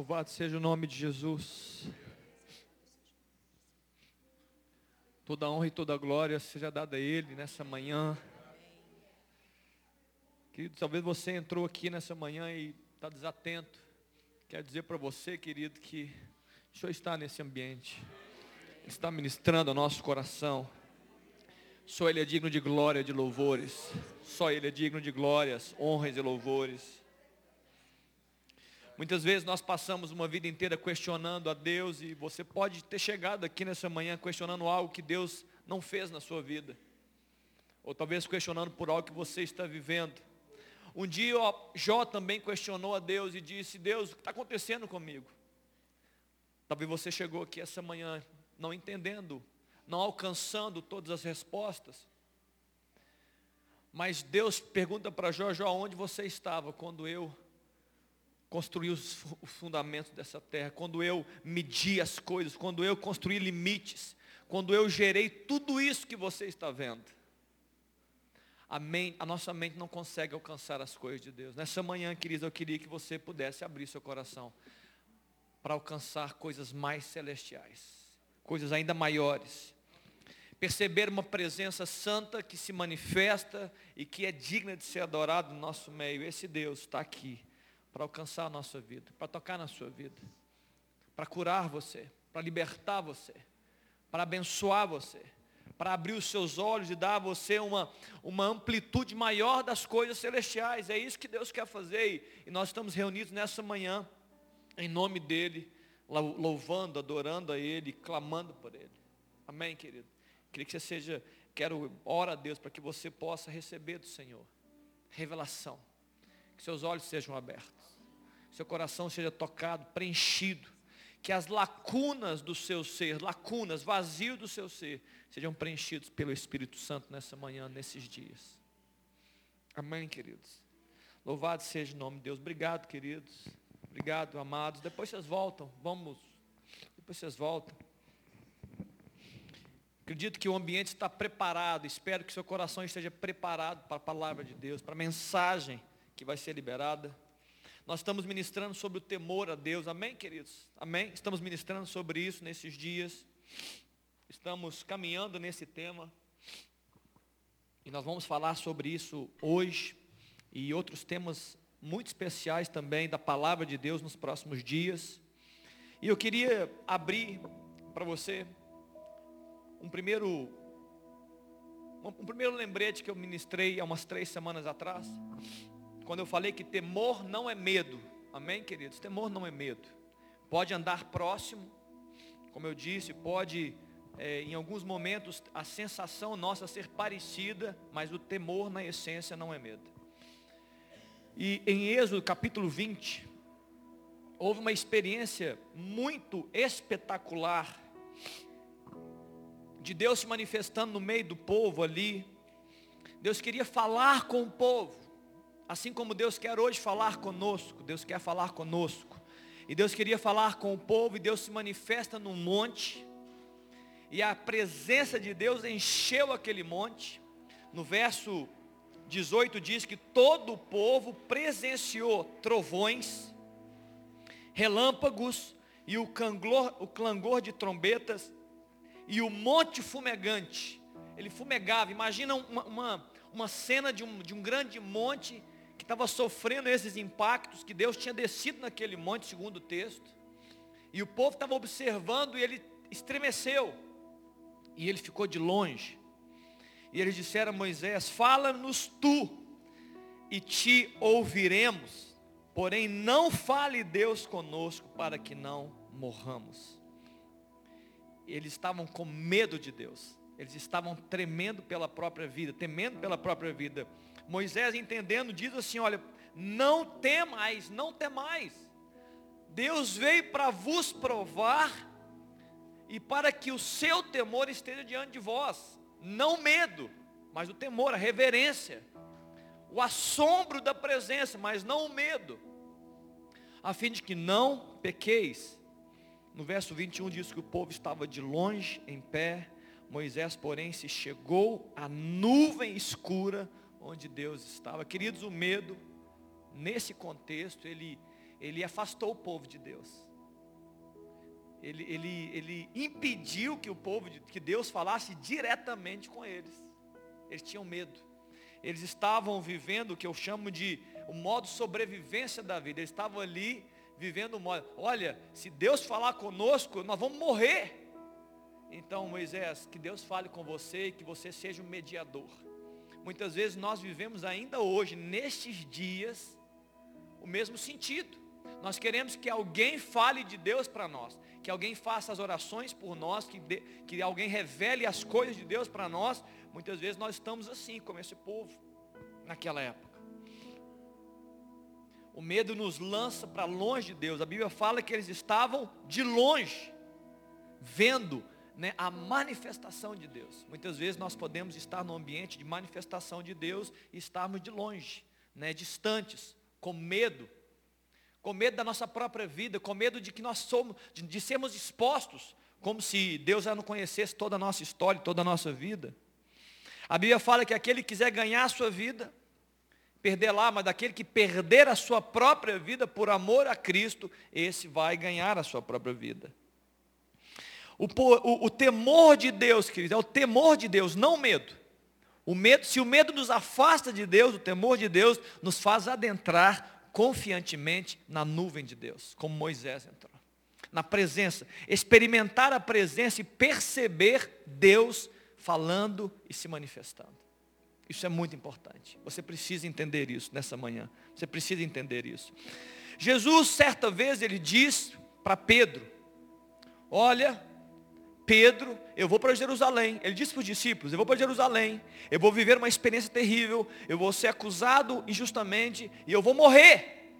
Louvado seja o nome de Jesus. Toda honra e toda glória seja dada a Ele nessa manhã. Querido, talvez você entrou aqui nessa manhã e está desatento. Quero dizer para você, querido, que o Senhor está nesse ambiente. Ele está ministrando ao nosso coração. Só Ele é digno de glória, de louvores. Só Ele é digno de glórias, honras e louvores. Muitas vezes nós passamos uma vida inteira questionando a Deus e você pode ter chegado aqui nessa manhã questionando algo que Deus não fez na sua vida. Ou talvez questionando por algo que você está vivendo. Um dia Jó também questionou a Deus e disse, Deus, o que está acontecendo comigo? Talvez você chegou aqui essa manhã não entendendo, não alcançando todas as respostas. Mas Deus pergunta para Jó, Jó, onde você estava quando eu construí os, fundamentos dessa terra, quando eu medi as coisas, quando eu construí limites, quando eu gerei tudo isso que você está vendo. A, mente, a nossa mente não consegue alcançar as coisas de Deus. Nessa manhã, queridos, eu queria que você pudesse abrir seu coração para alcançar coisas mais celestiais, coisas ainda maiores. Perceber uma presença santa que se manifesta e que é digna de ser adorado no nosso meio. Esse Deus está aqui para alcançar a nossa vida, para tocar na sua vida, para curar você, para libertar você, para abençoar você, para abrir os seus olhos e dar a você uma, uma amplitude maior das coisas celestiais. É isso que Deus quer fazer e nós estamos reunidos nessa manhã, em nome dEle, louvando, adorando a Ele, clamando por Ele. Amém, querido? Queria que você seja, quero, ora a Deus para que você possa receber do Senhor revelação que seus olhos sejam abertos, seu coração seja tocado, preenchido, que as lacunas do seu ser, lacunas, vazio do seu ser, sejam preenchidos pelo Espírito Santo nessa manhã, nesses dias. Amém, queridos. Louvado seja o nome de Deus. Obrigado, queridos. Obrigado, amados. Depois vocês voltam. Vamos. Depois vocês voltam. Acredito que o ambiente está preparado. Espero que seu coração esteja preparado para a palavra de Deus, para a mensagem que vai ser liberada. Nós estamos ministrando sobre o temor a Deus, amém, queridos? Amém? Estamos ministrando sobre isso nesses dias. Estamos caminhando nesse tema. E nós vamos falar sobre isso hoje e outros temas muito especiais também da palavra de Deus nos próximos dias. E eu queria abrir para você um primeiro um primeiro lembrete que eu ministrei há umas três semanas atrás quando eu falei que temor não é medo. Amém, queridos? Temor não é medo. Pode andar próximo, como eu disse, pode, é, em alguns momentos, a sensação nossa ser parecida, mas o temor, na essência, não é medo. E em Êxodo capítulo 20, houve uma experiência muito espetacular de Deus se manifestando no meio do povo ali. Deus queria falar com o povo. Assim como Deus quer hoje falar conosco, Deus quer falar conosco. E Deus queria falar com o povo, e Deus se manifesta num monte. E a presença de Deus encheu aquele monte. No verso 18 diz que todo o povo presenciou trovões, relâmpagos e o clangor, o clangor de trombetas e o monte fumegante. Ele fumegava. Imagina uma, uma, uma cena de um, de um grande monte estava sofrendo esses impactos, que Deus tinha descido naquele monte, segundo o texto. E o povo estava observando e ele estremeceu. E ele ficou de longe. E eles disseram a Moisés: Fala-nos tu, e te ouviremos. Porém, não fale Deus conosco, para que não morramos. Eles estavam com medo de Deus. Eles estavam tremendo pela própria vida, temendo pela própria vida. Moisés entendendo, diz assim, olha, não temais, não temais. Deus veio para vos provar e para que o seu temor esteja diante de vós. Não medo, mas o temor, a reverência. O assombro da presença, mas não o medo. A fim de que não pequeis. No verso 21 diz que o povo estava de longe, em pé. Moisés, porém, se chegou à nuvem escura onde Deus estava. Queridos, o medo, nesse contexto, ele, ele afastou o povo de Deus. Ele, ele, ele impediu que o povo, que Deus falasse diretamente com eles. Eles tinham medo. Eles estavam vivendo o que eu chamo de o modo sobrevivência da vida. Eles estavam ali vivendo o modo, olha, se Deus falar conosco, nós vamos morrer. Então, Moisés, que Deus fale com você e que você seja um mediador. Muitas vezes nós vivemos ainda hoje, nestes dias, o mesmo sentido. Nós queremos que alguém fale de Deus para nós, que alguém faça as orações por nós, que, de, que alguém revele as coisas de Deus para nós. Muitas vezes nós estamos assim, como esse povo, naquela época. O medo nos lança para longe de Deus. A Bíblia fala que eles estavam de longe, vendo né, a manifestação de Deus. Muitas vezes nós podemos estar no ambiente de manifestação de Deus e estarmos de longe, né, distantes, com medo, com medo da nossa própria vida, com medo de que nós somos, de, de sermos expostos, como se Deus já não conhecesse toda a nossa história, toda a nossa vida. A Bíblia fala que aquele que quiser ganhar a sua vida, perder lá, mas daquele que perder a sua própria vida por amor a Cristo, esse vai ganhar a sua própria vida. O, o, o temor de Deus, querido, é o temor de Deus, não o medo. O medo, se o medo nos afasta de Deus, o temor de Deus nos faz adentrar confiantemente na nuvem de Deus, como Moisés entrou. Na presença, experimentar a presença e perceber Deus falando e se manifestando. Isso é muito importante. Você precisa entender isso nessa manhã. Você precisa entender isso. Jesus, certa vez, ele diz para Pedro: Olha, Pedro, eu vou para Jerusalém. Ele disse para os discípulos, eu vou para Jerusalém, eu vou viver uma experiência terrível, eu vou ser acusado injustamente e eu vou morrer.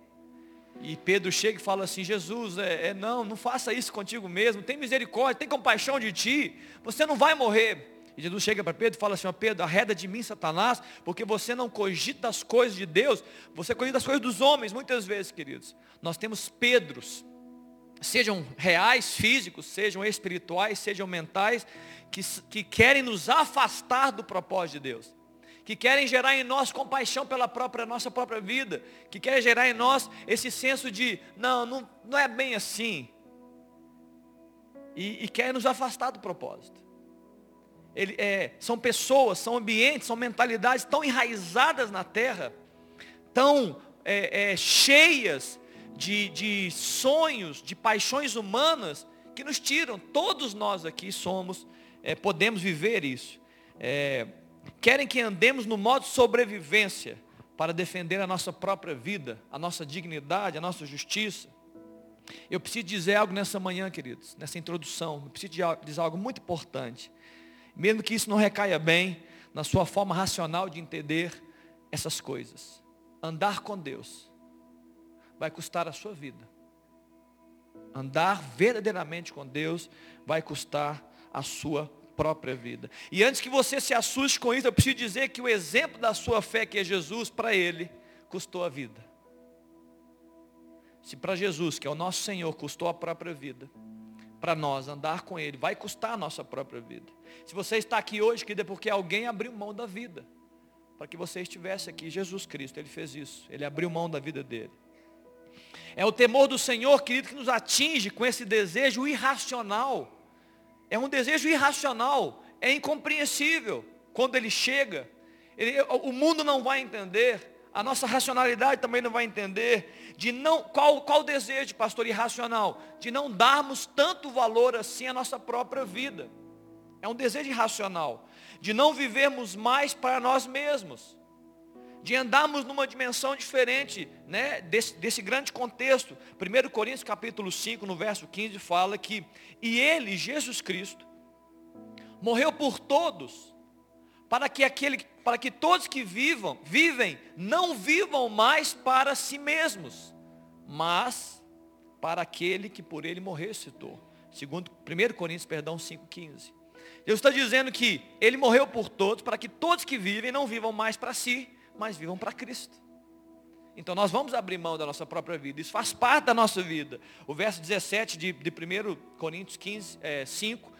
E Pedro chega e fala assim, Jesus, é, é não, não faça isso contigo mesmo, tem misericórdia, tem compaixão de ti, você não vai morrer. E Jesus chega para Pedro e fala assim, ó Pedro, arreda de mim, Satanás, porque você não cogita as coisas de Deus, você cogita as coisas dos homens, muitas vezes, queridos. Nós temos Pedros, sejam reais, físicos, sejam espirituais, sejam mentais, que, que querem nos afastar do propósito de Deus. Que querem gerar em nós compaixão pela própria, nossa própria vida. Que querem gerar em nós esse senso de, não, não, não é bem assim. E, e querem nos afastar do propósito. Ele, é, são pessoas, são ambientes, são mentalidades tão enraizadas na terra, tão é, é, cheias de, de sonhos, de paixões humanas que nos tiram. Todos nós aqui somos, é, podemos viver isso. É, querem que andemos no modo sobrevivência para defender a nossa própria vida, a nossa dignidade, a nossa justiça. Eu preciso dizer algo nessa manhã, queridos, nessa introdução. Eu preciso dizer algo muito importante. Mesmo que isso não recaia bem na sua forma racional de entender essas coisas. Andar com Deus vai custar a sua vida. Andar verdadeiramente com Deus vai custar a sua própria vida. E antes que você se assuste com isso, eu preciso dizer que o exemplo da sua fé, que é Jesus, para ele, custou a vida. Se para Jesus, que é o nosso Senhor, custou a própria vida, para nós andar com Ele, vai custar a nossa própria vida. Se você está aqui hoje, querido, é porque alguém abriu mão da vida. Para que você estivesse aqui, Jesus Cristo, Ele fez isso. Ele abriu mão da vida dele. É o temor do Senhor, querido, que nos atinge com esse desejo irracional. É um desejo irracional, é incompreensível quando ele chega. Ele, o mundo não vai entender, a nossa racionalidade também não vai entender. De não, qual, qual desejo, pastor, irracional? De não darmos tanto valor assim à nossa própria vida. É um desejo irracional. De não vivermos mais para nós mesmos de andarmos numa dimensão diferente né, desse, desse grande contexto. 1 Coríntios capítulo 5, no verso 15, fala que, e ele, Jesus Cristo, morreu por todos, para que, aquele, para que todos que vivam, vivem, não vivam mais para si mesmos, mas para aquele que por ele morreu citou. Segundo 1 Coríntios, perdão, 5,15. Deus está dizendo que ele morreu por todos, para que todos que vivem não vivam mais para si, mas vivam para Cristo. Então nós vamos abrir mão da nossa própria vida. Isso faz parte da nossa vida. O verso 17 de, de 1 Coríntios 15, é, 5.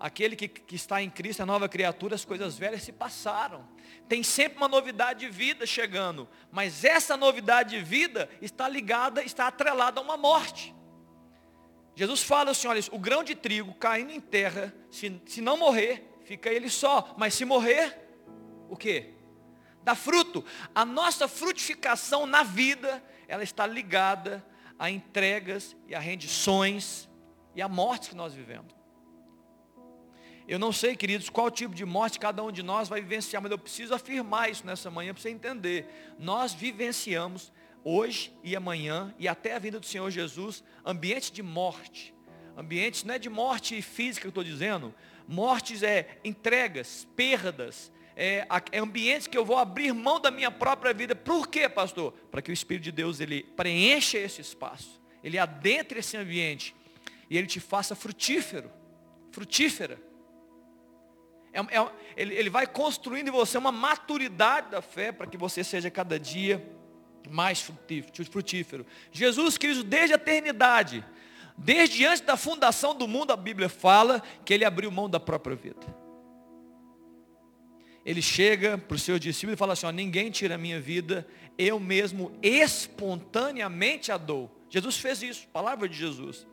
aquele que, que está em Cristo, a nova criatura, as coisas velhas se passaram. Tem sempre uma novidade de vida chegando, mas essa novidade de vida está ligada, está atrelada a uma morte. Jesus fala assim, olha, o grão de trigo caindo em terra, se, se não morrer, fica ele só, mas se morrer, o que? Dá fruto. A nossa frutificação na vida, ela está ligada a entregas e a rendições e a morte que nós vivemos. Eu não sei, queridos, qual tipo de morte cada um de nós vai vivenciar, mas eu preciso afirmar isso nessa manhã para você entender. Nós vivenciamos hoje e amanhã e até a vinda do Senhor Jesus ambiente de morte. Ambientes não é de morte física que eu estou dizendo, mortes é entregas, perdas, é, é ambientes que eu vou abrir mão da minha própria vida. Por quê, pastor? Para que o Espírito de Deus ele preencha esse espaço, ele adentre esse ambiente e ele te faça frutífero, frutífera. É, é, ele, ele vai construindo em você uma maturidade da fé para que você seja cada dia mais frutífero. Jesus Cristo, desde a eternidade, desde antes da fundação do mundo, a Bíblia fala que ele abriu mão da própria vida ele chega para os seus discípulos e fala assim, ó, ninguém tira a minha vida, eu mesmo espontaneamente a dou. Jesus fez isso, palavra de Jesus.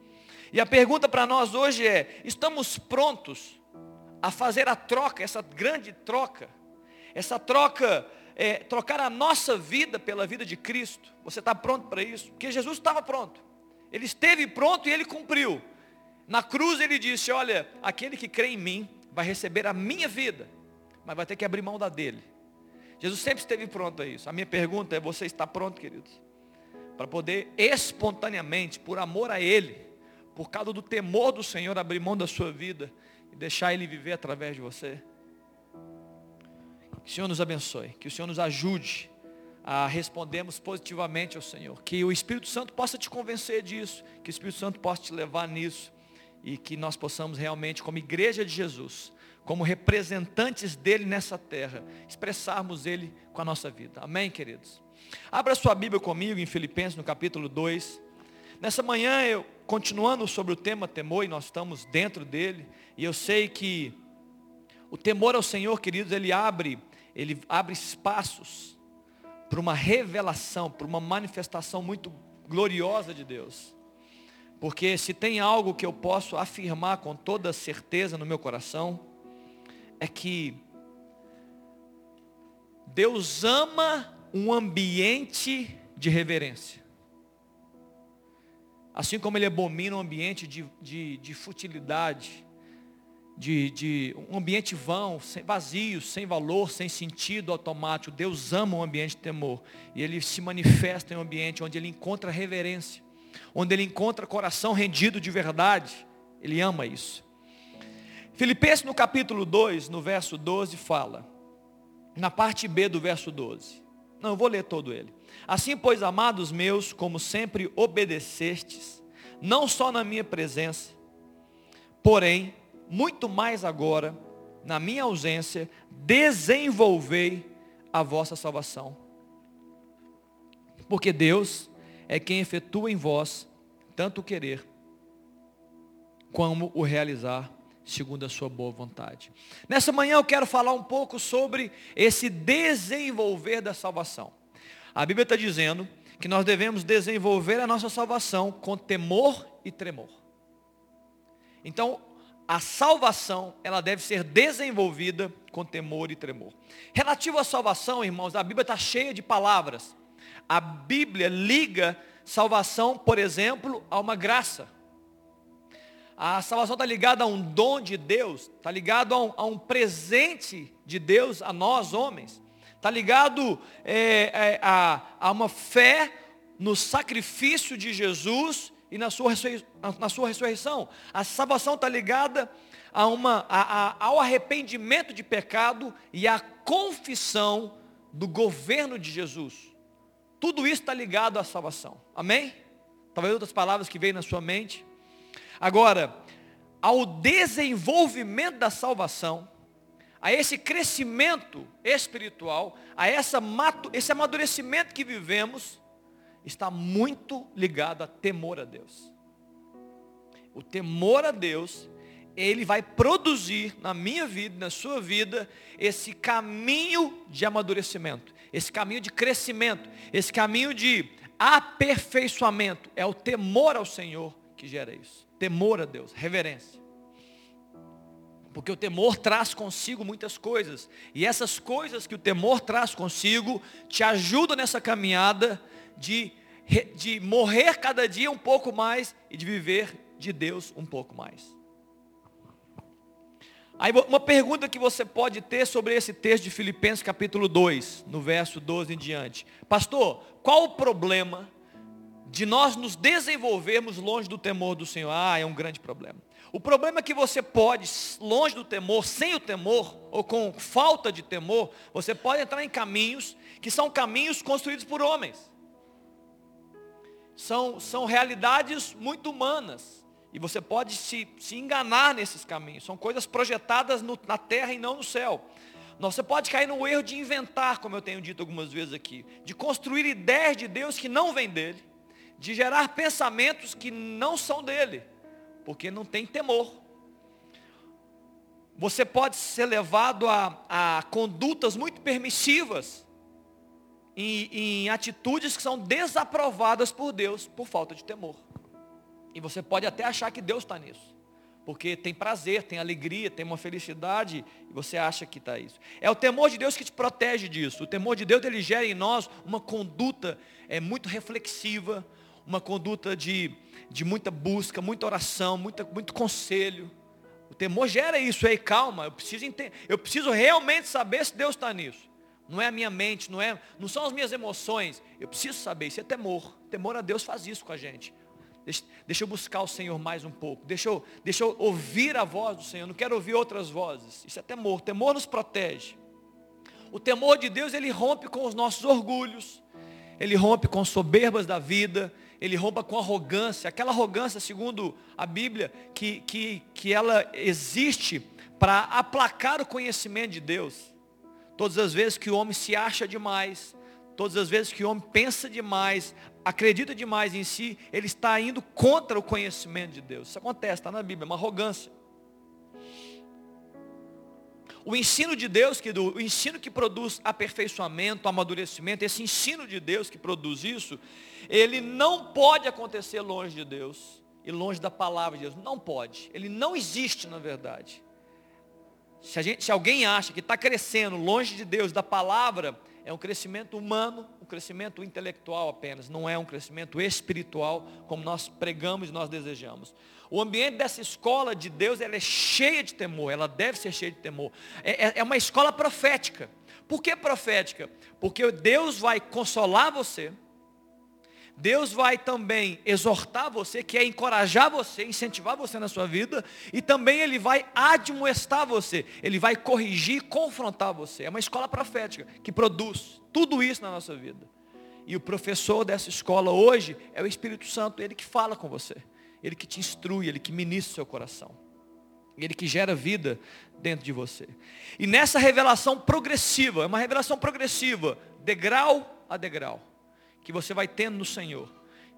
E a pergunta para nós hoje é, estamos prontos a fazer a troca, essa grande troca, essa troca, é, trocar a nossa vida pela vida de Cristo? Você está pronto para isso? Porque Jesus estava pronto. Ele esteve pronto e ele cumpriu. Na cruz ele disse, olha, aquele que crê em mim vai receber a minha vida mas vai ter que abrir mão da dele. Jesus sempre esteve pronto a isso. A minha pergunta é: você está pronto, queridos? Para poder espontaneamente, por amor a Ele, por causa do temor do Senhor, abrir mão da sua vida e deixar Ele viver através de você? Que o Senhor nos abençoe, que o Senhor nos ajude a respondermos positivamente ao Senhor. Que o Espírito Santo possa te convencer disso, que o Espírito Santo possa te levar nisso e que nós possamos realmente, como igreja de Jesus, como representantes dele nessa terra, expressarmos ele com a nossa vida. Amém, queridos? Abra sua Bíblia comigo em Filipenses, no capítulo 2. Nessa manhã, eu, continuando sobre o tema temor, e nós estamos dentro dele, e eu sei que o temor ao Senhor, queridos, ele abre, ele abre espaços para uma revelação, para uma manifestação muito gloriosa de Deus. Porque se tem algo que eu posso afirmar com toda certeza no meu coração, é que Deus ama um ambiente de reverência. Assim como Ele abomina um ambiente de, de, de futilidade, de, de, um ambiente vão, sem, vazio, sem valor, sem sentido automático. Deus ama um ambiente de temor. E Ele se manifesta em um ambiente onde Ele encontra reverência, onde Ele encontra coração rendido de verdade. Ele ama isso. Filipenses no capítulo 2, no verso 12, fala, na parte B do verso 12. Não, eu vou ler todo ele. Assim, pois, amados meus, como sempre obedecestes, não só na minha presença, porém, muito mais agora, na minha ausência, desenvolvei a vossa salvação. Porque Deus é quem efetua em vós tanto o querer como o realizar segundo a sua boa vontade. Nessa manhã eu quero falar um pouco sobre esse desenvolver da salvação. A Bíblia está dizendo que nós devemos desenvolver a nossa salvação com temor e tremor. Então, a salvação, ela deve ser desenvolvida com temor e tremor. Relativo à salvação, irmãos, a Bíblia está cheia de palavras. A Bíblia liga salvação, por exemplo, a uma graça. A salvação está ligada a um dom de Deus, está ligado a um, a um, presente de Deus a nós homens, está ligado é, é, a, a, uma fé no sacrifício de Jesus e na sua, na sua ressurreição. A salvação está ligada a uma, a, ao arrependimento de pecado e à confissão do governo de Jesus. Tudo isso está ligado à salvação. Amém? Talvez outras palavras que veem na sua mente. Agora, ao desenvolvimento da salvação, a esse crescimento espiritual, a essa, esse amadurecimento que vivemos, está muito ligado a temor a Deus. O temor a Deus, ele vai produzir na minha vida, na sua vida, esse caminho de amadurecimento, esse caminho de crescimento, esse caminho de aperfeiçoamento. É o temor ao Senhor que gera isso. Temor a Deus, reverência. Porque o temor traz consigo muitas coisas. E essas coisas que o temor traz consigo te ajudam nessa caminhada de, de morrer cada dia um pouco mais e de viver de Deus um pouco mais. Aí uma pergunta que você pode ter sobre esse texto de Filipenses capítulo 2, no verso 12 em diante. Pastor, qual o problema de nós nos desenvolvermos longe do temor do Senhor? Ah, é um grande problema. O problema é que você pode, longe do temor, sem o temor, ou com falta de temor, você pode entrar em caminhos que são caminhos construídos por homens. São, são realidades muito humanas. E você pode se, se enganar nesses caminhos. São coisas projetadas no, na terra e não no céu. Você pode cair no erro de inventar, como eu tenho dito algumas vezes aqui. De construir ideias de Deus que não vêm dele. De gerar pensamentos que não são dele. Porque não tem temor. Você pode ser levado a, a condutas muito permissivas. Em, em atitudes que são desaprovadas por Deus por falta de temor. E você pode até achar que Deus está nisso. Porque tem prazer, tem alegria, tem uma felicidade, e você acha que está isso. É o temor de Deus que te protege disso. O temor de Deus, ele gera em nós uma conduta é, muito reflexiva, uma conduta de, de muita busca, muita oração, muita, muito conselho. O temor gera isso, aí calma, eu preciso, eu preciso realmente saber se Deus está nisso. Não é a minha mente, não, é, não são as minhas emoções. Eu preciso saber, isso é temor. Temor a Deus faz isso com a gente. Deixa, deixa, eu buscar o Senhor mais um pouco. Deixa eu, deixa eu ouvir a voz do Senhor. Não quero ouvir outras vozes. Isso é temor. Temor nos protege. O temor de Deus, ele rompe com os nossos orgulhos. Ele rompe com soberbas da vida. Ele rompe com arrogância. Aquela arrogância, segundo a Bíblia, que, que, que ela existe para aplacar o conhecimento de Deus. Todas as vezes que o homem se acha demais, todas as vezes que o homem pensa demais, acredita demais em si, ele está indo contra o conhecimento de Deus. Isso acontece, está na Bíblia, é uma arrogância. O ensino de Deus, que o ensino que produz aperfeiçoamento, amadurecimento, esse ensino de Deus que produz isso, ele não pode acontecer longe de Deus e longe da palavra de Deus. Não pode. Ele não existe na verdade. Se, gente, se alguém acha que está crescendo longe de Deus, da palavra, é um crescimento humano, um crescimento intelectual apenas, não é um crescimento espiritual como nós pregamos e nós desejamos. O ambiente dessa escola de Deus ela é cheia de temor, ela deve ser cheia de temor. É, é, é uma escola profética. Por que profética? Porque Deus vai consolar você, Deus vai também exortar você, que é encorajar você, incentivar você na sua vida, e também Ele vai admoestar você, Ele vai corrigir, confrontar você. É uma escola profética que produz tudo isso na nossa vida. E o professor dessa escola hoje é o Espírito Santo, ele que fala com você, ele que te instrui, ele que ministra o seu coração, ele que gera vida dentro de você. E nessa revelação progressiva, é uma revelação progressiva, degrau a degrau que você vai tendo no Senhor,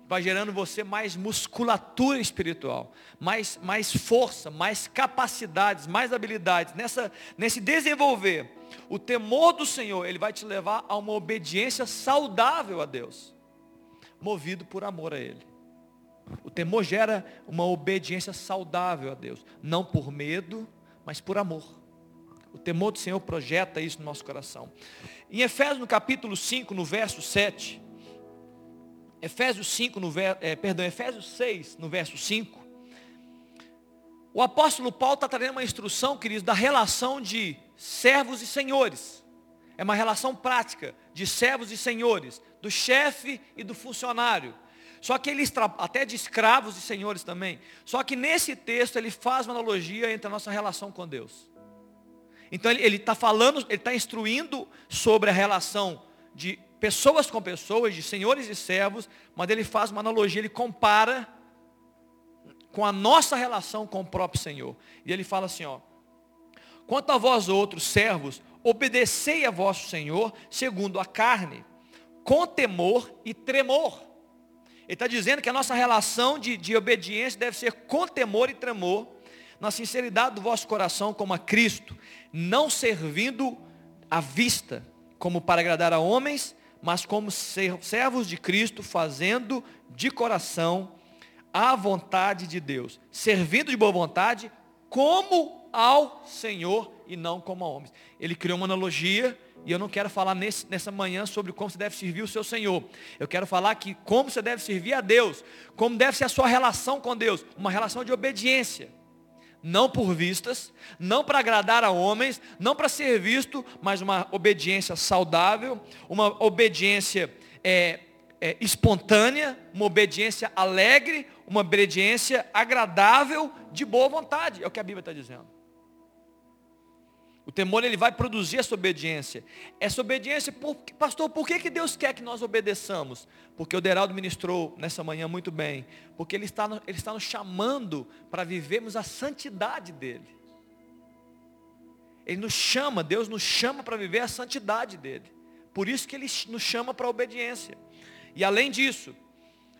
vai gerando você mais musculatura espiritual, mais, mais força, mais capacidades, mais habilidades. Nessa, nesse desenvolver, o temor do Senhor, ele vai te levar a uma obediência saudável a Deus, movido por amor a Ele. O temor gera uma obediência saudável a Deus, não por medo, mas por amor. O temor do Senhor projeta isso no nosso coração. Em Efésios, no capítulo 5, no verso 7, Efésios 5, no ver, é, perdão, Efésios 6, no verso 5. O apóstolo Paulo está trazendo uma instrução, queridos, da relação de servos e senhores. É uma relação prática de servos e senhores, do chefe e do funcionário. Só que ele, até de escravos e senhores também. Só que nesse texto ele faz uma analogia entre a nossa relação com Deus. Então ele está falando, ele está instruindo sobre a relação de pessoas com pessoas, de senhores e servos, mas ele faz uma analogia, ele compara com a nossa relação com o próprio Senhor. E ele fala assim, ó, quanto a vós outros servos, obedecei a vosso Senhor, segundo a carne, com temor e tremor. Ele está dizendo que a nossa relação de, de obediência deve ser com temor e tremor, na sinceridade do vosso coração como a Cristo, não servindo à vista, como para agradar a homens, mas como servos de Cristo, fazendo de coração a vontade de Deus, servindo de boa vontade, como ao Senhor e não como a homens. Ele criou uma analogia e eu não quero falar nesse, nessa manhã sobre como você deve servir o seu Senhor. Eu quero falar que como você deve servir a Deus, como deve ser a sua relação com Deus, uma relação de obediência. Não por vistas, não para agradar a homens, não para ser visto, mas uma obediência saudável, uma obediência é, é, espontânea, uma obediência alegre, uma obediência agradável, de boa vontade. É o que a Bíblia está dizendo. O temor ele vai produzir essa obediência. Essa obediência, por, pastor, por que, que Deus quer que nós obedeçamos? Porque o Deraldo ministrou nessa manhã muito bem. Porque Ele está, ele está nos chamando para vivermos a santidade dEle. Ele nos chama, Deus nos chama para viver a santidade dEle. Por isso que Ele nos chama para a obediência. E além disso,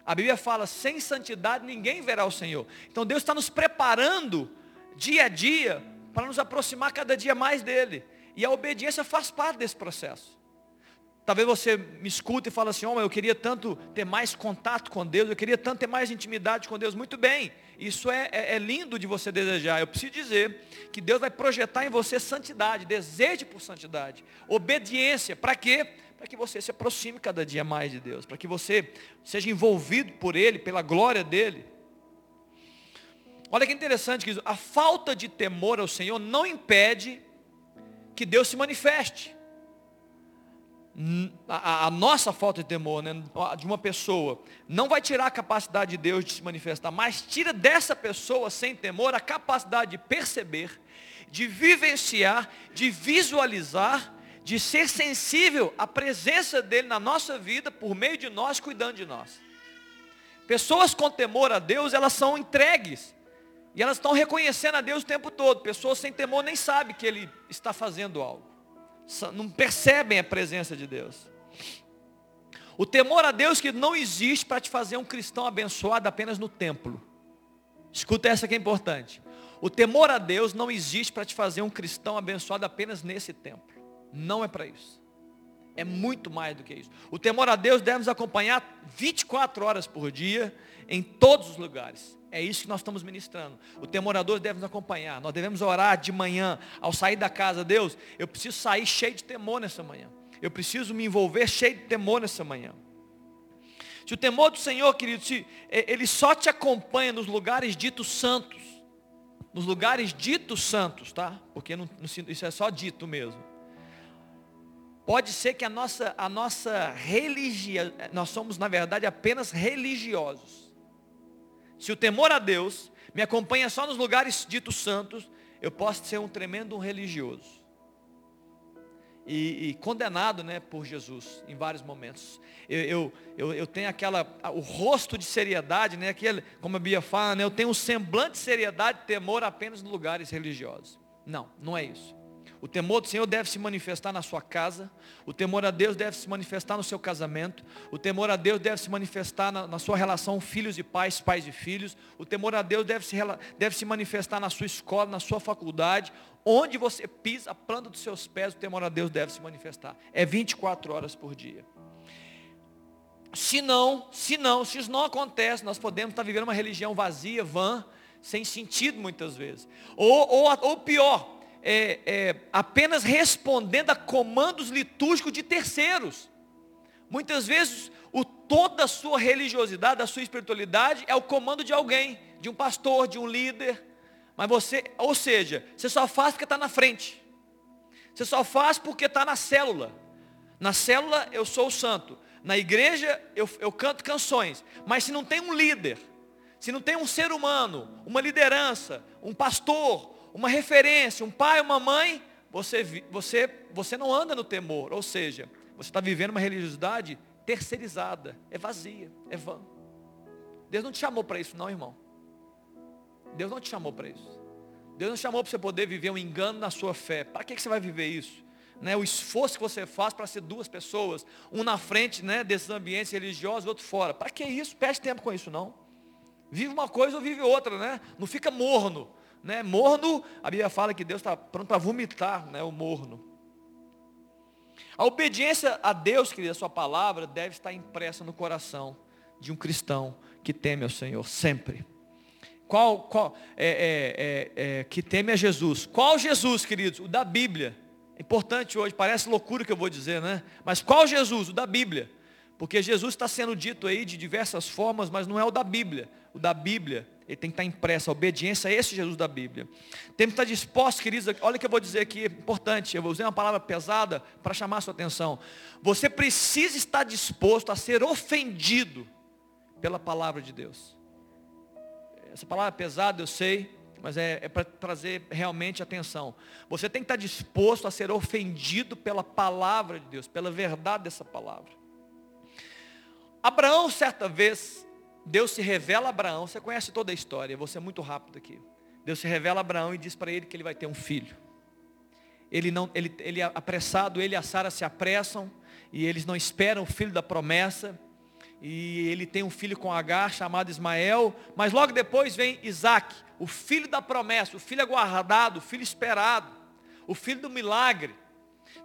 a Bíblia fala, sem santidade ninguém verá o Senhor. Então Deus está nos preparando dia a dia para nos aproximar cada dia mais dele. E a obediência faz parte desse processo. Talvez você me escute e fale assim, oh, eu queria tanto ter mais contato com Deus, eu queria tanto ter mais intimidade com Deus. Muito bem, isso é, é, é lindo de você desejar. Eu preciso dizer que Deus vai projetar em você santidade, desejo por santidade, obediência. Para quê? Para que você se aproxime cada dia mais de Deus, para que você seja envolvido por Ele, pela glória dEle. Olha que interessante que a falta de temor ao Senhor não impede que Deus se manifeste. A, a, nossa falta de temor né, de uma pessoa não vai tirar a capacidade de Deus de se manifestar, mas tira dessa pessoa sem temor a capacidade de perceber, de vivenciar, de visualizar, de ser sensível à presença dele na nossa vida por meio de nós, cuidando de nós. Pessoas com temor a Deus, elas são entregues e elas estão reconhecendo a Deus o tempo todo. Pessoas sem temor nem sabem que Ele está fazendo algo. Não percebem a presença de Deus. O temor a Deus que não existe para te fazer um cristão abençoado apenas no templo. Escuta essa que é importante. O temor a Deus não existe para te fazer um cristão abençoado apenas nesse templo. Não é para isso. É muito mais do que isso. O temor a Deus deve nos acompanhar 24 horas por dia, em todos os lugares. É isso que nós estamos ministrando. O temorador deve nos acompanhar. Nós devemos orar de manhã, ao sair da casa. Deus, eu preciso sair cheio de temor nessa manhã. Eu preciso me envolver cheio de temor nessa manhã. Se o temor do Senhor, querido, se, ele só te acompanha nos lugares ditos santos. Nos lugares ditos santos, tá? Porque não, isso é só dito mesmo. Pode ser que a nossa, a nossa religião, nós somos na verdade apenas religiosos se o temor a Deus me acompanha só nos lugares ditos santos, eu posso ser um tremendo religioso. E, e, condenado né, por Jesus em vários momentos. Eu, eu, eu, eu, tenho aquela, o rosto de seriedade, né, aquele, como a Bia fala, né, eu tenho um semblante de seriedade temor apenas nos lugares religiosos. Não, não é isso. O temor do Senhor deve se manifestar na sua casa. O temor a Deus deve se manifestar no seu casamento. O temor a Deus deve se manifestar na, na sua relação filhos e pais, pais e filhos. O temor a Deus deve se, deve se manifestar na sua escola, na sua faculdade. Onde você pisa a planta dos seus pés, o temor a Deus deve se manifestar. É 24 horas por dia. Se não, se não, se isso não acontece, nós podemos estar vivendo uma religião vazia, vã, sem sentido muitas vezes. Ou, ou, ou pior, é, é, apenas respondendo a comandos litúrgicos de terceiros. Muitas vezes, o, toda a sua religiosidade, a sua espiritualidade é o comando de alguém, de um pastor, de um líder. Mas você, ou seja, você só faz porque está na frente. Você só faz porque está na célula. Na célula eu sou o santo. Na igreja eu, eu canto canções. Mas se não tem um líder, se não tem um ser humano, uma liderança, um pastor, uma referência, um pai, uma mãe, você, você, você não anda no temor. Ou seja, você está vivendo uma religiosidade terceirizada, é vazia, é vã. Deus não te chamou para isso, não, irmão. Deus não te chamou para isso. Deus não te chamou para você poder viver um engano na sua fé. Para que, que você vai viver isso? Né, o esforço que você faz para ser duas pessoas, um na frente né, desses ambientes religiosos, outro fora. Para que isso? Perde tempo com isso, não. Vive uma coisa ou vive outra, né? Não fica morno Né? Morno, a Bíblia fala que Deus está pronto para vomitar né, o morno. A obediência a Deus, querida, a sua palavra, deve estar impressa no coração de um cristão que teme ao Senhor, sempre. Qual, qual é, é, é, é, que teme a Jesus. Qual Jesus, queridos? O da Bíblia. É importante hoje, parece loucura que eu vou dizer, né? Mas qual Jesus? O da Bíblia. Porque Jesus está sendo dito aí de diversas formas, mas não é o da Bíblia. O da Bíblia, ele tem que estar impresso. A obediência a esse Jesus da Bíblia. Temos que estar dispostos, queridos. Olha o que eu vou dizer aqui, importante. Eu usar uma palavra pesada para chamar a sua atenção. Você precisa estar disposto a ser ofendido pela palavra de Deus. Essa palavra é pesada, eu sei, mas é, é para trazer realmente atenção. Você tem que estar disposto a ser ofendido pela palavra de Deus, pela verdade dessa palavra. Abraão, certa vez, Deus se revela a Abraão, você conhece toda a história, vou ser muito rápido aqui. Deus se revela a Abraão e diz para ele que ele vai ter um filho. Ele não, ele, ele apressado, ele e a Sara se apressam e eles não esperam o filho da promessa e ele tem um filho com Agar chamado Ismael, mas logo depois vem Isaac, o filho da promessa, o filho aguardado, o filho esperado, o filho do milagre.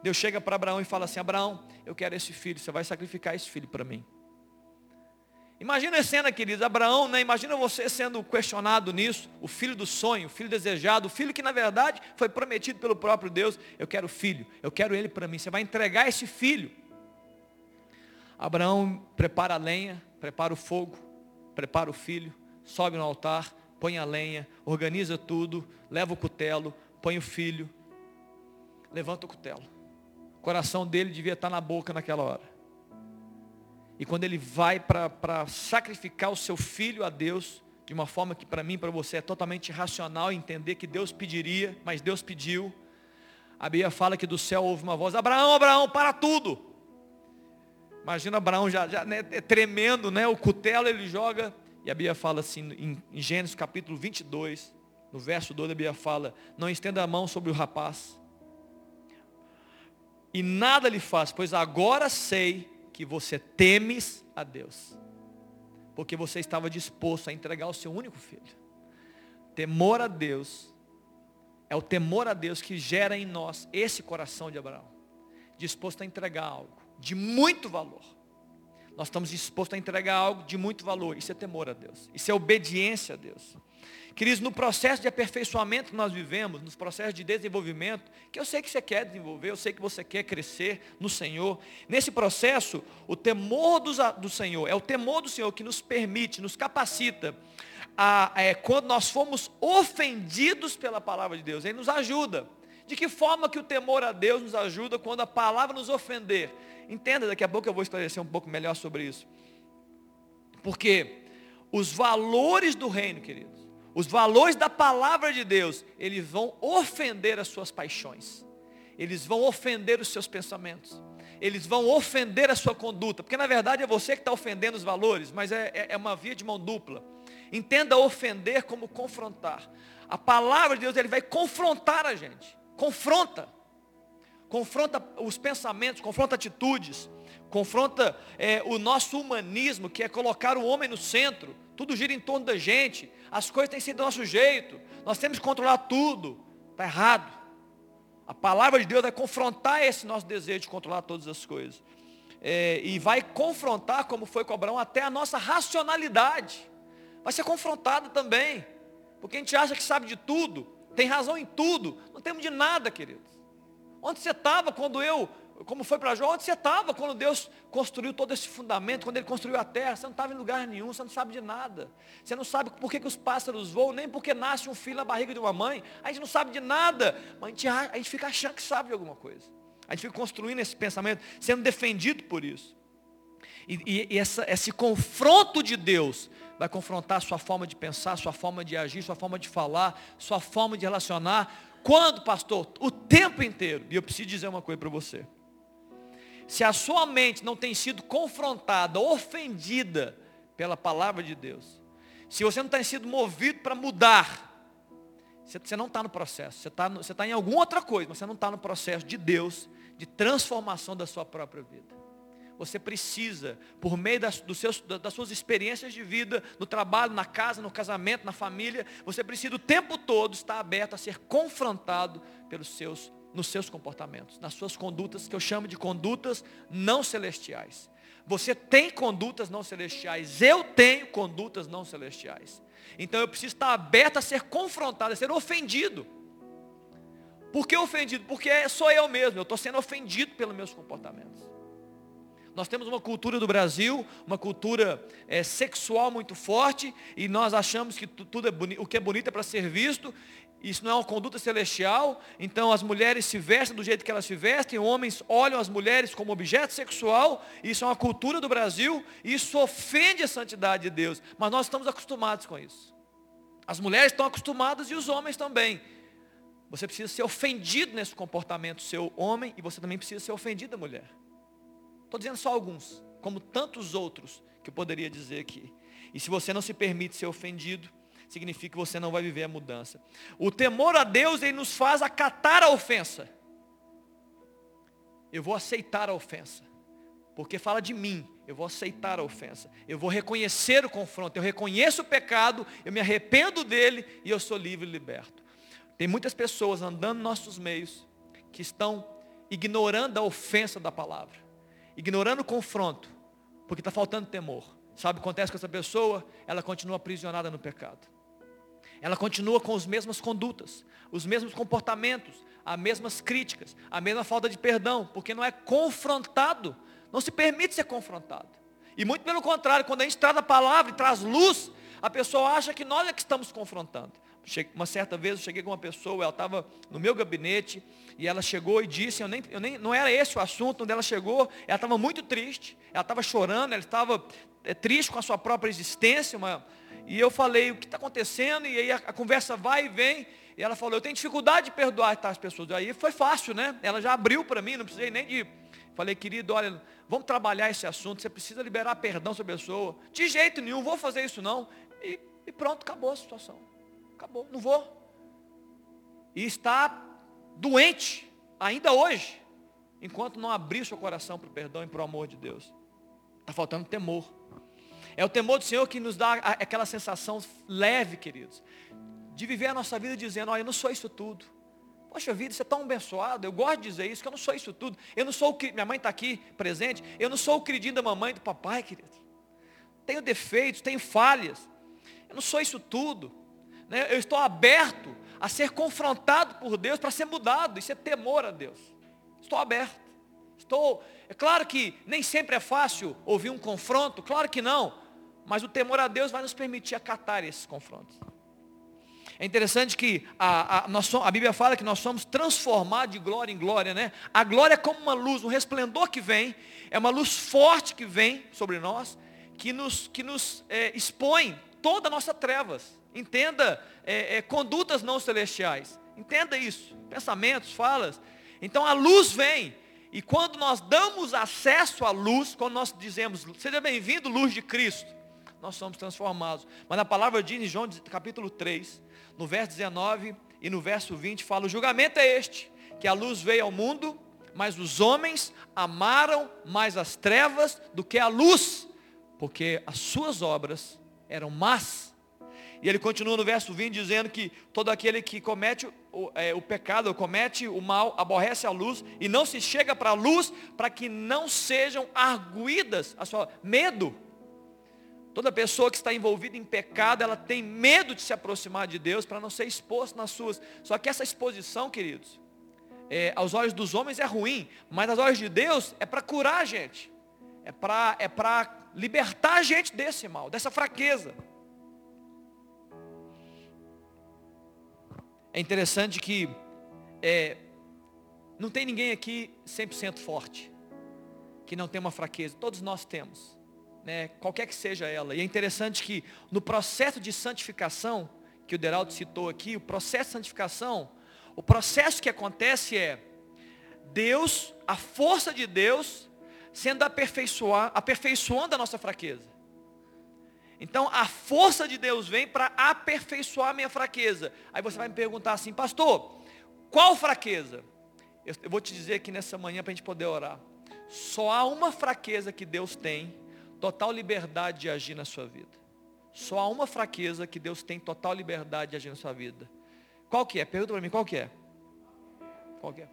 Deus chega para Abraão e fala assim: Abraão, eu quero esse filho, você vai sacrificar esse filho para mim. Imagina a cena, queridos, Abraão, né? Imagina você sendo questionado nisso, o filho do sonho, o filho desejado, o filho que na verdade foi prometido pelo próprio Deus. Eu quero filho, eu quero ele para mim. Você vai entregar esse filho. Abraão prepara a lenha, prepara o fogo, prepara o filho, sobe no altar, põe a lenha, organiza tudo, leva o cutelo, põe o filho, levanta o cutelo. O coração dele devia estar na boca naquela hora. E quando ele vai para sacrificar o seu filho a Deus, de uma forma que para mim, para você é totalmente racional entender que Deus pediria, mas Deus pediu. A Bíblia fala que do céu houve uma voz: Abraão, Abraão, para tudo. Imagina Abraão já, já né, tremendo, né? O cutelo ele joga. E a Bíblia fala assim, em, em Gênesis capítulo 22, no verso 2 a Bíblia fala, não estenda a mão sobre o rapaz. E nada lhe faz, pois agora sei que você temes a Deus. Porque você estava disposto a entregar o seu único filho. Temor a Deus é o temor a Deus que gera em nós esse coração de Abraão. Disposto a entregar algo de muito valor. Nós estamos dispostos a entregar algo de muito valor. Isso é temor a Deus. Isso é obediência a Deus. Queridos, no processo de aperfeiçoamento que nós vivemos, nos processos de desenvolvimento, que eu sei que você quer desenvolver, eu sei que você quer crescer no Senhor. Nesse processo, o temor do, do Senhor, é o temor do Senhor que nos permite, nos capacita, a, é, quando nós fomos ofendidos pela palavra de Deus, Ele nos ajuda. De que forma que o temor a Deus nos ajuda quando a palavra nos ofender? Entenda, daqui a pouco eu vou esclarecer um pouco melhor sobre isso. Porque os valores do reino, queridos, os valores da palavra de Deus, eles vão ofender as suas paixões. Eles vão ofender os seus pensamentos. Eles vão ofender a sua conduta. Porque na verdade é você que está ofendendo os valores, mas é, é, é uma via de mão dupla. Entenda ofender como confrontar. A palavra de Deus, ele vai confrontar a gente confronta. Confronta os pensamentos, confronta atitudes, confronta é, o nosso humanismo, que é colocar o homem no centro. Tudo gira em torno da gente. As coisas têm sido do nosso jeito. Nós temos que controlar tudo. Está errado. A palavra de Deus vai confrontar esse nosso desejo de controlar todas as coisas. É, e vai confrontar, como foi com Abraão, até a nossa racionalidade. Vai ser confrontado também. Porque a gente acha que sabe de tudo tem razão em tudo, não temos de nada, queridos. Onde você estava quando eu, como foi para Jó, onde você estava quando Deus construiu todo esse fundamento, quando Ele construiu a terra, você não estava em lugar nenhum, você não sabe de nada. Você não sabe por que, que os pássaros voam, nem porque nasce um filho na barriga de uma mãe, a gente não sabe de nada, mas a gente, a gente fica achando que sabe de alguma coisa. A gente fica construindo esse pensamento, sendo defendido por isso. E, e, e essa, esse confronto de Deus vai confrontar sua forma de pensar, sua forma de agir, sua forma de falar, sua forma de relacionar. Quando, pastor? O tempo inteiro. E eu preciso dizer uma coisa para você. Se a sua mente não tem sido confrontada, ofendida pela palavra de Deus, se você não tem sido movido para mudar, você não está no processo, você está você tá em alguma outra coisa, mas você não está no processo de Deus, de transformação da sua própria vida. Você precisa, por meio das, seus, das suas experiências de vida, no trabalho, na casa, no casamento, na família, você precisa o tempo todo estar aberto a ser confrontado pelos seus, nos seus comportamentos, nas suas condutas, que eu chamo de condutas não celestiais. Você tem condutas não celestiais, eu tenho condutas não celestiais. Então eu preciso estar aberto a ser confrontado, a ser ofendido. Por que ofendido? Porque sou eu mesmo, eu estou sendo ofendido pelos meus comportamentos. Nós temos uma cultura do Brasil, uma cultura é, sexual muito forte, e nós achamos que tudo é bonito, o que é bonito é para ser visto, isso não é uma conduta celestial, então as mulheres se vestem do jeito que elas se vestem, homens olham as mulheres como objeto sexual, isso é uma cultura do Brasil, e isso ofende a santidade de Deus, mas nós estamos acostumados com isso. As mulheres estão acostumadas e os homens também. Você precisa ser ofendido nesse comportamento, seu homem, e você também precisa ser ofendida, mulher. Estou dizendo só alguns, como tantos outros que eu poderia dizer aqui. E se você não se permite ser ofendido, significa que você não vai viver a mudança. O temor a Deus, ele nos faz acatar a ofensa. Eu vou aceitar a ofensa. Porque fala de mim, eu vou aceitar a ofensa. Eu vou reconhecer o confronto. Eu reconheço o pecado, eu me arrependo dele e eu sou livre e liberto. Tem muitas pessoas andando nos nossos meios que estão ignorando a ofensa da palavra ignorando o confronto, porque está faltando temor. Sabe o que acontece com essa pessoa? Ela continua aprisionada no pecado. Ela continua com as mesmas condutas, os mesmos comportamentos, as mesmas críticas, a mesma falta de perdão, porque não é confrontado, não se permite ser confrontado. E muito pelo contrário, quando a gente traz a palavra e traz luz, a pessoa acha que nós é que estamos confrontando. Uma certa vez eu cheguei com uma pessoa, ela estava no meu gabinete, e ela chegou e disse, eu nem, eu nem, não era esse o assunto, onde ela chegou, ela estava muito triste, ela estava chorando, ela estava é, triste com a sua própria existência, uma, e eu falei, o que está acontecendo? E aí a, a, conversa vai e vem, e ela falou, eu tenho dificuldade de perdoar tais pessoas. Aí foi fácil, né? Ela já abriu para mim, não precisei nem de. Falei, querido, olha, vamos trabalhar esse assunto, você precisa liberar perdão sobre a pessoa. De jeito nenhum, vou fazer isso não. E, e pronto, acabou a situação. Acabou, não vou. E está doente, ainda hoje, enquanto não abrir seu coração para o perdão e para o amor de Deus. Está faltando temor. É o temor do Senhor que nos dá aquela sensação leve, queridos, de viver a nossa vida dizendo, olha, eu não sou isso tudo. Poxa vida, você é tão abençoado, eu gosto de dizer isso, que eu não sou isso tudo. Eu não sou o que, minha mãe está aqui presente, eu não sou o queridinho da mamãe e do papai, querido. Tenho defeitos, tenho falhas. Eu não sou isso tudo. Né? Eu estou aberto a ser confrontado por Deus para ser mudado. Isso é temor a Deus. Estou aberto. Estou. É claro que nem sempre é fácil ouvir um confronto, claro que não. Mas o temor a Deus vai nos permitir acatar esses confrontos. É interessante que a, a, nós, a Bíblia fala que nós somos transformados de glória em glória, né? A glória é como uma luz, um resplendor que vem, é uma luz forte que vem sobre nós, que nos, que nos é, expõe toda a nossa trevas. Entenda é, é, condutas não celestiais. Entenda isso. Pensamentos, falas. Então a luz vem. E quando nós damos acesso à luz, quando nós dizemos, seja bem-vindo, luz de Cristo, nós somos transformados. Mas a palavra diz em João capítulo 3, no verso 19 e no verso 20, fala, o julgamento é este, que a luz veio ao mundo, mas os homens amaram mais as trevas do que a luz, porque as suas obras eram más e ele continua no verso 20 dizendo que todo aquele que comete o, é, o pecado, comete o mal, aborrece a luz e não se chega para a luz para que não sejam arguídas a sua medo. Toda pessoa que está envolvida em pecado, ela tem medo de se aproximar de Deus para não ser exposto nas suas. Só que essa exposição, queridos, é, aos olhos dos homens é ruim, mas aos olhos de Deus é para curar a gente. É para é libertar a gente desse mal, dessa fraqueza. É interessante que é, não tem ninguém aqui 100% forte, que não tem uma fraqueza. Todos nós temos, né? qualquer que seja ela. E é interessante que no processo de santificação, que o Deraldo citou aqui, o processo de santificação, o processo que acontece é Deus, a força de Deus, sendo aperfeiçoar, aperfeiçoando a nossa fraqueza. Então a força de Deus vem para aperfeiçoar a minha fraqueza. Aí você vai me perguntar assim, pastor, qual fraqueza? Eu, eu vou te dizer aqui nessa manhã para a gente poder orar. Só há uma fraqueza que Deus tem total liberdade de agir na sua vida. Só há uma fraqueza que Deus tem total liberdade de agir na sua vida. Qual que é? Pergunta para mim, qual que é? Qual que é?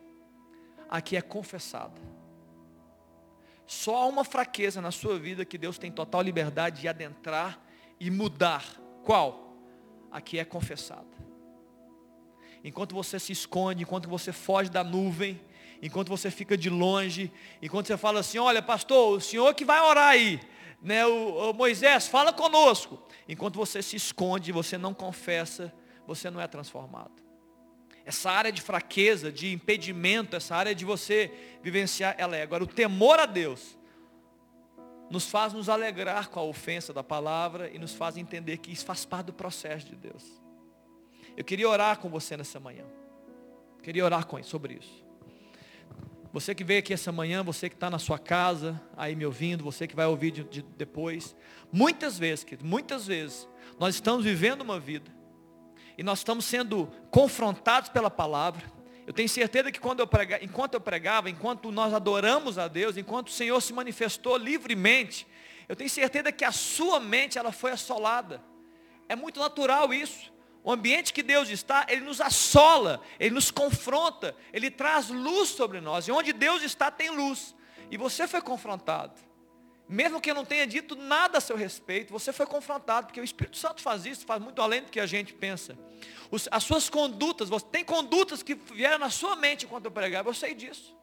Aqui é confessada. Só há uma fraqueza na sua vida que Deus tem total liberdade de adentrar e mudar. Qual? Aqui é confessada. Enquanto você se esconde, enquanto você foge da nuvem, enquanto você fica de longe, enquanto você fala assim, olha pastor, o senhor que vai orar aí, né, o, o Moisés, fala conosco. Enquanto você se esconde, você não confessa, você não é transformado. Essa área de fraqueza, de impedimento, essa área de você vivenciar, ela é. Agora, o temor a Deus nos faz nos alegrar com a ofensa da palavra e nos faz entender que isso faz parte do processo de Deus. Eu queria orar com você nessa manhã. Queria orar com sobre isso. Você que veio aqui essa manhã, você que está na sua casa, aí me ouvindo, você que vai ouvir de, de, depois. Muitas vezes, querido, muitas vezes, nós estamos vivendo uma vida e nós estamos sendo confrontados pela palavra. Eu tenho certeza que quando eu prega, enquanto eu pregava, enquanto nós adoramos a Deus, enquanto o Senhor se manifestou livremente, eu tenho certeza que a sua mente ela foi assolada. É muito natural isso. O ambiente que Deus está, Ele nos assola, Ele nos confronta, Ele traz luz sobre nós. E onde Deus está, tem luz. E você foi confrontado. Mesmo que eu não tenha dito nada a seu respeito, você foi confrontado, porque o Espírito Santo faz isso, faz muito além do que a gente pensa. As suas condutas, você tem condutas que vieram na sua mente enquanto eu pregava, eu sei disso.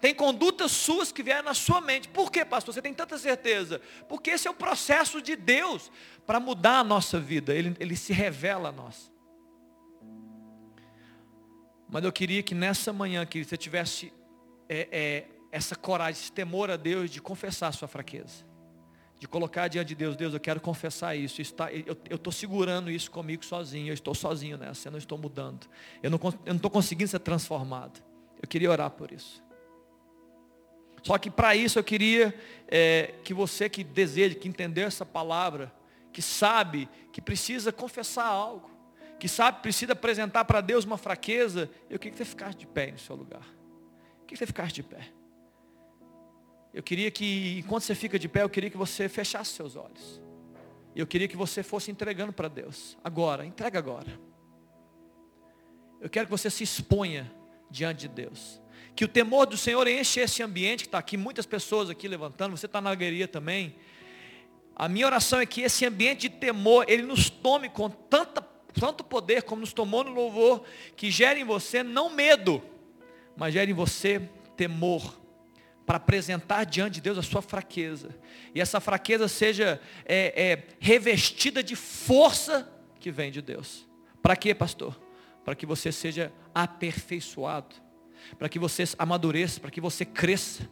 Tem condutas suas que vieram na sua mente. Por que, pastor? Você tem tanta certeza? Porque esse é o processo de Deus para mudar a nossa vida. Ele, ele se revela a nós. Mas eu queria que nessa manhã, que você tivesse é, é, essa coragem, esse temor a Deus de confessar a sua fraqueza. De colocar diante de Deus, Deus, eu quero confessar isso. Está, eu estou segurando isso comigo sozinho. Eu estou sozinho nessa, eu não estou mudando. Eu não estou conseguindo ser transformado. Eu queria orar por isso. Só que para isso eu queria é, que você que deseja, que entendeu essa palavra, que sabe que precisa confessar algo, que sabe precisa apresentar para Deus uma fraqueza, eu queria que você ficasse de pé no seu lugar. Eu queria que você ficasse de pé. Eu queria que, enquanto você fica de pé, eu queria que você fechasse seus olhos. Eu queria que você fosse entregando para Deus. Agora, entrega agora. Eu quero que você se exponha diante de Deus. Que o temor do Senhor enche esse ambiente que está aqui, muitas pessoas aqui levantando, você está na galeria também. A minha oração é que esse ambiente de temor, ele nos tome com tanta, tanto poder como nos tomou no louvor, que gere em você não medo, mas gere em você temor, para apresentar diante de Deus a sua fraqueza. E essa fraqueza seja é, é, revestida de força que vem de Deus. Para quê, pastor? Para que você seja aperfeiçoado para que você amadureça, para que você cresça,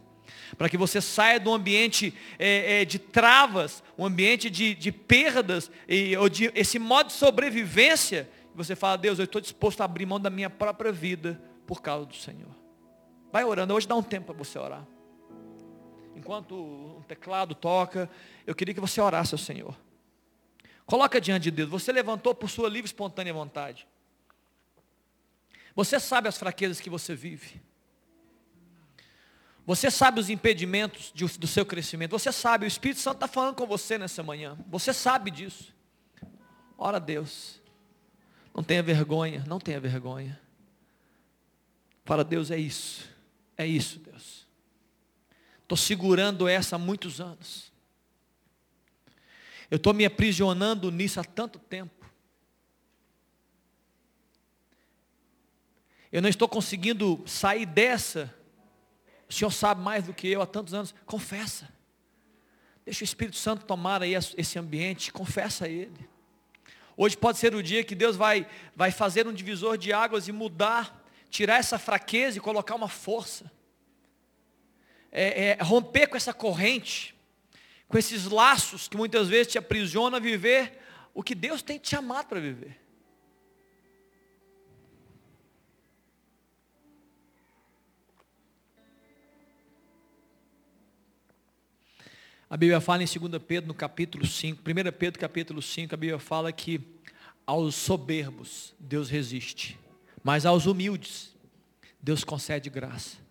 para que você saia do ambiente é, é, de travas, um ambiente de, de perdas, e, ou de esse modo de sobrevivência, você fala, Deus, eu estou disposto a abrir mão da minha própria vida por causa do Senhor. Vai orando, hoje dá um tempo para você orar. Enquanto um teclado toca, eu queria que você orasse ao Senhor. Coloca diante de Deus. Você levantou por sua livre e espontânea vontade. Você sabe as fraquezas que você vive. Você sabe os impedimentos de, do seu crescimento. Você sabe, o Espírito Santo está falando com você nessa manhã. Você sabe disso. Ora Deus. Não tenha vergonha, não tenha vergonha. Fala, Deus, é isso. É isso, Deus. Estou segurando essa há muitos anos. Eu estou me aprisionando nisso há tanto tempo. Eu não estou conseguindo sair dessa. O Senhor sabe mais do que eu há tantos anos. Confessa. Deixa o Espírito Santo tomar aí esse ambiente. Confessa a Ele. Hoje pode ser o dia que Deus vai, vai fazer um divisor de águas e mudar, tirar essa fraqueza e colocar uma força. É, é, romper com essa corrente, com esses laços que muitas vezes te aprisionam a viver o que Deus tem te chamado para viver. A Bíblia fala em 2 Pedro, no capítulo 5, 1 Pedro, capítulo 5, a Bíblia fala que aos soberbos Deus resiste, mas aos humildes Deus concede graça.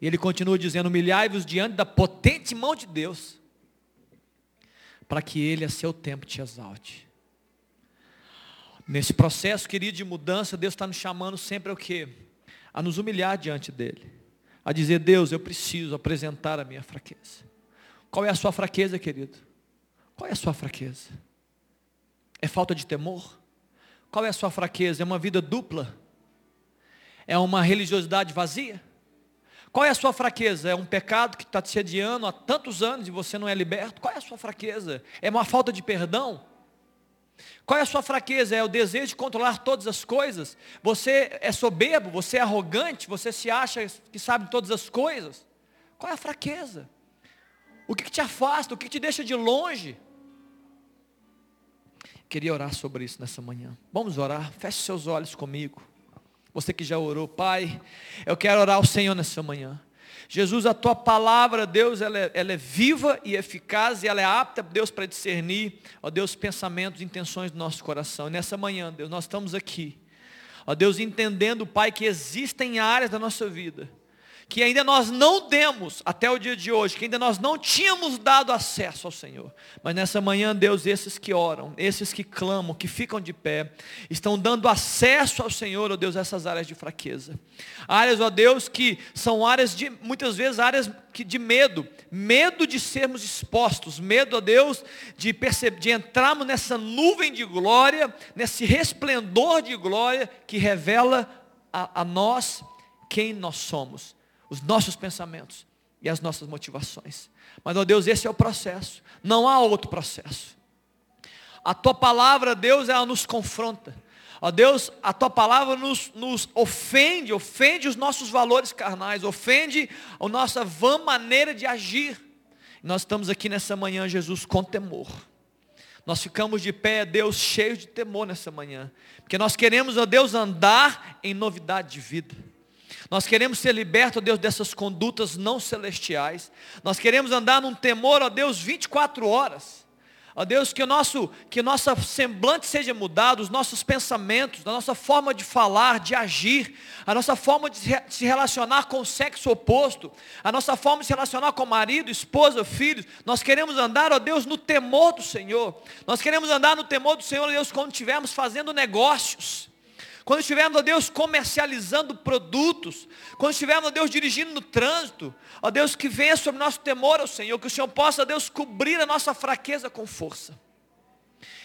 E ele continua dizendo: humilhai-vos diante da potente mão de Deus, para que ele a seu tempo te exalte. Nesse processo, querido, de mudança, Deus está nos chamando sempre o quê? A nos humilhar diante dEle. A dizer, Deus, eu preciso apresentar a minha fraqueza. Qual é a sua fraqueza, querido? Qual é a sua fraqueza? É falta de temor? Qual é a sua fraqueza? É uma vida dupla? É uma religiosidade vazia? Qual é a sua fraqueza? É um pecado que está te sediando há tantos anos e você não é liberto? Qual é a sua fraqueza? É uma falta de perdão? Qual é a sua fraqueza? É o desejo de controlar todas as coisas? Você é soberbo? Você é arrogante? Você se acha que sabe todas as coisas? Qual é a fraqueza? O que, que te afasta? O que, que te deixa de longe? Queria orar sobre isso nessa manhã. Vamos orar. Feche seus olhos comigo. Você que já orou, Pai, eu quero orar ao Senhor nessa manhã. Jesus, a tua palavra, Deus, ela é, ela é, viva e eficaz e ela é apta, Deus, para discernir, ó Deus, pensamentos e intenções do nosso coração. E nessa manhã, Deus, nós estamos aqui, ó Deus, entendendo, Pai, que existem áreas da nossa vida que ainda nós não demos até o dia de hoje, que ainda nós não tínhamos dado acesso ao Senhor. Mas nessa manhã, Deus, esses que oram, esses que clamam, que ficam de pé, estão dando acesso ao Senhor, ó Deus, essas áreas de fraqueza. Áreas, ó Deus, que são áreas de, muitas vezes, áreas de medo, medo de sermos expostos, medo, ó Deus, de perceber, de entrarmos nessa nuvem de glória, nesse resplendor de glória que revela a, a nós quem nós somos os nossos pensamentos e as nossas motivações. Mas, ó Deus, esse é o processo. Não há outro processo. A tua palavra, Deus, ela nos confronta. Ó Deus, a tua palavra nos, nos ofende, ofende os nossos valores carnais, ofende a nossa vã maneira de agir. Nós estamos aqui nessa manhã, Jesus, com temor. Nós ficamos de pé, Deus, cheios de temor nessa manhã. Porque nós queremos, ó Deus, andar em novidade de vida. Nós queremos ser libertos, Deus, dessas condutas não celestiais. Nós queremos andar num temor, ó Deus, 24 horas. Ó Deus, que o nosso, que nossa semblante seja mudado, os nossos pensamentos, a nossa forma de falar, de agir, a nossa forma de se relacionar com o sexo oposto, a nossa forma de se relacionar com marido, esposa, filhos. Nós queremos andar, ó Deus, no temor do Senhor. Nós queremos andar no temor do Senhor, ó Deus, quando estivermos fazendo negócios. Quando estivermos, ó Deus, comercializando produtos, quando estivermos, ó Deus, dirigindo no trânsito, ó Deus, que venha sobre nosso temor ao Senhor, que o Senhor possa, ó Deus, cobrir a nossa fraqueza com força.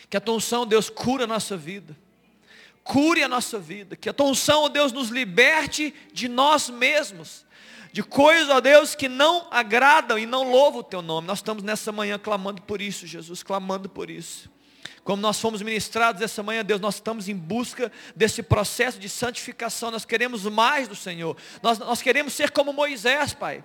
Que a tua unção, Deus, cura a nossa vida. Cure a nossa vida. Que a tua unção, ó Deus, nos liberte de nós mesmos. De coisas, ó Deus, que não agradam e não louvam o teu nome. Nós estamos nessa manhã clamando por isso, Jesus, clamando por isso. Como nós fomos ministrados essa manhã, Deus, nós estamos em busca desse processo de santificação. Nós queremos mais do Senhor. Nós, nós queremos ser como Moisés, Pai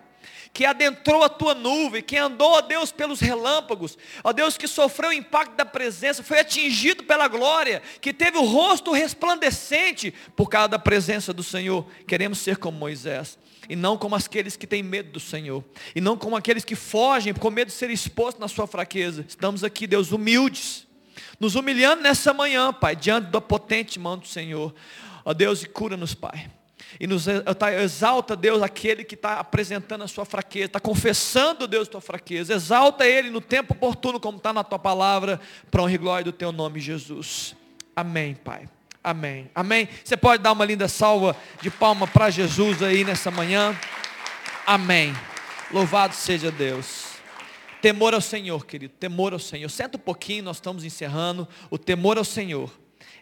que adentrou a tua nuvem, que andou, ó Deus, pelos relâmpagos, ó Deus, que sofreu o impacto da presença, foi atingido pela glória, que teve o rosto resplandecente por causa da presença do Senhor. Queremos ser como Moisés, e não como aqueles que têm medo do Senhor, e não como aqueles que fogem com medo de ser expostos na sua fraqueza. Estamos aqui, Deus, humildes nos humilhando nessa manhã, Pai, diante da potente mão do Senhor. Ó Deus, e cura-nos, Pai. E nos exalta, Deus, aquele que está apresentando a sua fraqueza, está confessando, Deus, a tua fraqueza. Exalta ele no tempo oportuno, como está na tua palavra, para honra e glória do teu nome, Jesus. Amém, Pai. Amém. Amém. Você pode dar uma linda salva de palma para Jesus aí nessa manhã. Amém. Louvado seja Deus. Temor ao Senhor, querido, temor ao Senhor. Senta um pouquinho, nós estamos encerrando. O temor ao Senhor,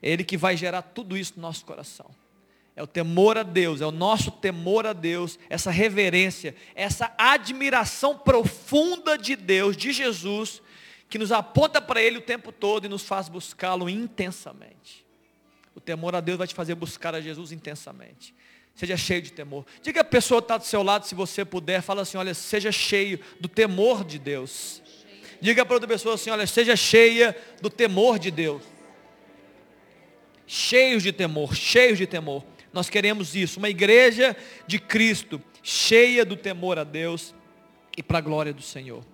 é Ele que vai gerar tudo isso no nosso coração. É o temor a Deus, é o nosso temor a Deus, essa reverência, essa admiração profunda de Deus, de Jesus, que nos aponta para Ele o tempo todo e nos faz buscá-lo intensamente. O temor a Deus vai te fazer buscar a Jesus intensamente. Seja cheio de temor. Diga a pessoa que está do seu lado, se você puder, fala assim, olha, seja cheio do temor de Deus. Diga para outra pessoa assim, olha, seja cheia do temor de Deus. Cheios de temor, cheios de temor. Nós queremos isso, uma igreja de Cristo, cheia do temor a Deus e para a glória do Senhor.